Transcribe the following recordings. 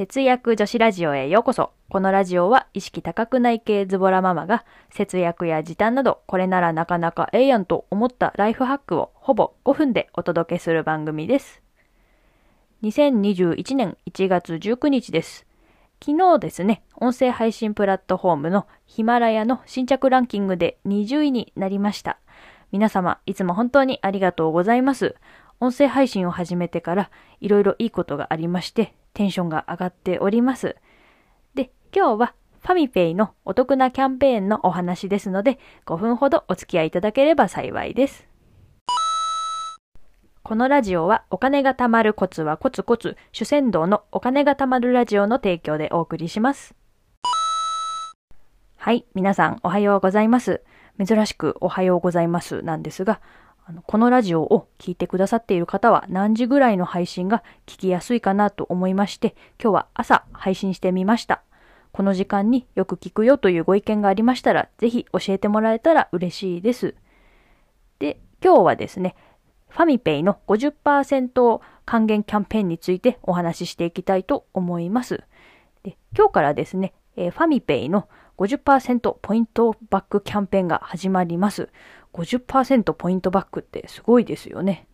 節約女子ラジオへようこそ。このラジオは意識高くない系ズボラママが節約や時短などこれならなかなかええやんと思ったライフハックをほぼ5分でお届けする番組です。2021年1月19日です。昨日ですね、音声配信プラットフォームのヒマラヤの新着ランキングで20位になりました。皆様、いつも本当にありがとうございます。音声配信を始めてからいろいろいいことがありまして、テンションが上がっております。で、今日はファミペイのお得なキャンペーンのお話ですので、5分ほどお付き合いいただければ幸いです。このラジオはお金が貯まるコツはコツコツ主戦道のお金が貯まるラジオの提供でお送りします。はい、皆さんおはようございます。珍しくおはようございますなんですが、あのこのラジオを聞いてくださっている方は何時ぐらいの配信が聞きやすいかなと思いまして、今日は朝配信してみました。この時間によく聞くよというご意見がありましたら、ぜひ教えてもらえたら嬉しいです。で、今日はですね、ファミペイの50%還元キャンペーンについてお話ししていきたいと思います。で今日からですね、えーファミペイの50%ポイントバックキャンペーンが始まります。50%ポイントバックってすごいですよね。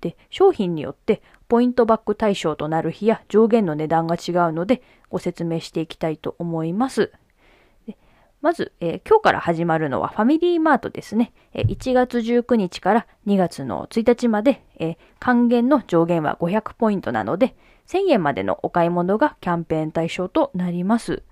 で、商品によってポイントバック対象となる日や上限の値段が違うのでご説明していきたいと思います。まず、えー今日から始まるのはファミリーマートですね。えー1月19日から2月の1日まで、えー還元の上限は500ポイントなので、1000円までのお買い物がキャンペーン対象となります。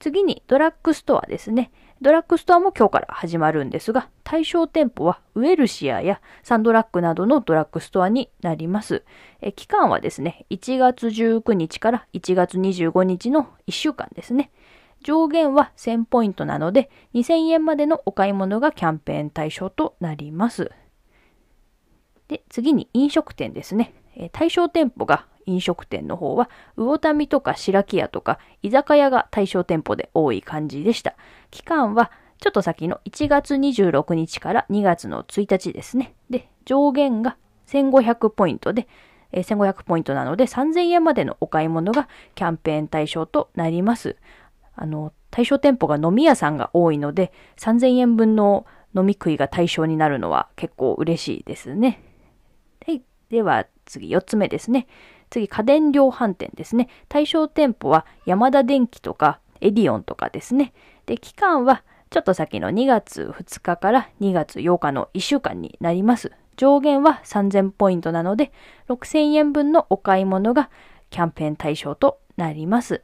次にドラッグストアですね。ドラッグストアも今日から始まるんですが、対象店舗はウェルシアやサンドラッグなどのドラッグストアになります。え期間はですね、1月19日から1月25日の1週間ですね。上限は1000ポイントなので、2000円までのお買い物がキャンペーン対象となります。で、次に飲食店ですね。対象店舗が飲食店の方は、魚民とか白木屋とか居酒屋が対象店舗で多い感じでした。期間はちょっと先の1月26日から2月の1日ですね。で、上限が1500ポイントで、えー1500ポイントなので3000円までのお買い物がキャンペーン対象となります。あの、対象店舗が飲み屋さんが多いので、3000円分の飲み食いが対象になるのは結構嬉しいですね。はい。では次4つ目ですね。次、家電量販店ですね。対象店舗は山田電機とかエディオンとかですね。で、期間はちょっと先の2月2日から2月8日の1週間になります。上限は3000ポイントなので、6000円分のお買い物がキャンペーン対象となります。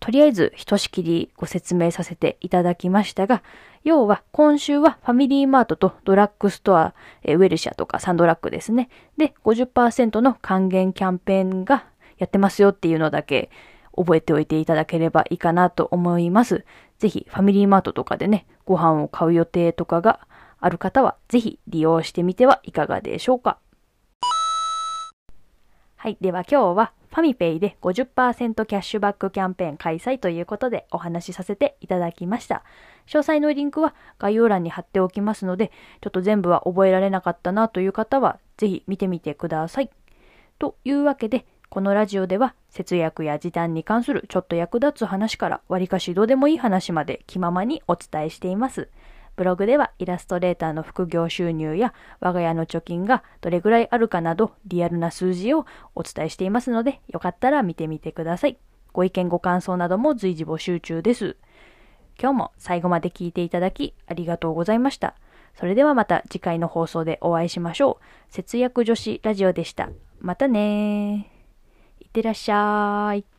とりあえず、ひとしきりご説明させていただきましたが、要は今週はファミリーマートとドラッグストア、ウェルシアとかサンドラッグですね。で、50%の還元キャンペーンがやってますよっていうのだけ覚えておいていただければいいかなと思います。ぜひファミリーマートとかでね、ご飯を買う予定とかがある方は、ぜひ利用してみてはいかがでしょうか。はい。では今日はファミペイで50%キャッシュバックキャンペーン開催ということでお話しさせていただきました。詳細のリンクは概要欄に貼っておきますので、ちょっと全部は覚えられなかったなという方は、ぜひ見てみてください。というわけで、このラジオでは節約や時短に関するちょっと役立つ話から割かしどうでもいい話まで気ままにお伝えしています。ブログではイラストレーターの副業収入や我が家の貯金がどれぐらいあるかなどリアルな数字をお伝えしていますのでよかったら見てみてください。ご意見ご感想なども随時募集中です。今日も最後まで聞いていただきありがとうございました。それではまた次回の放送でお会いしましょう。節約女子ラジオでした。またねー。いってらっしゃい。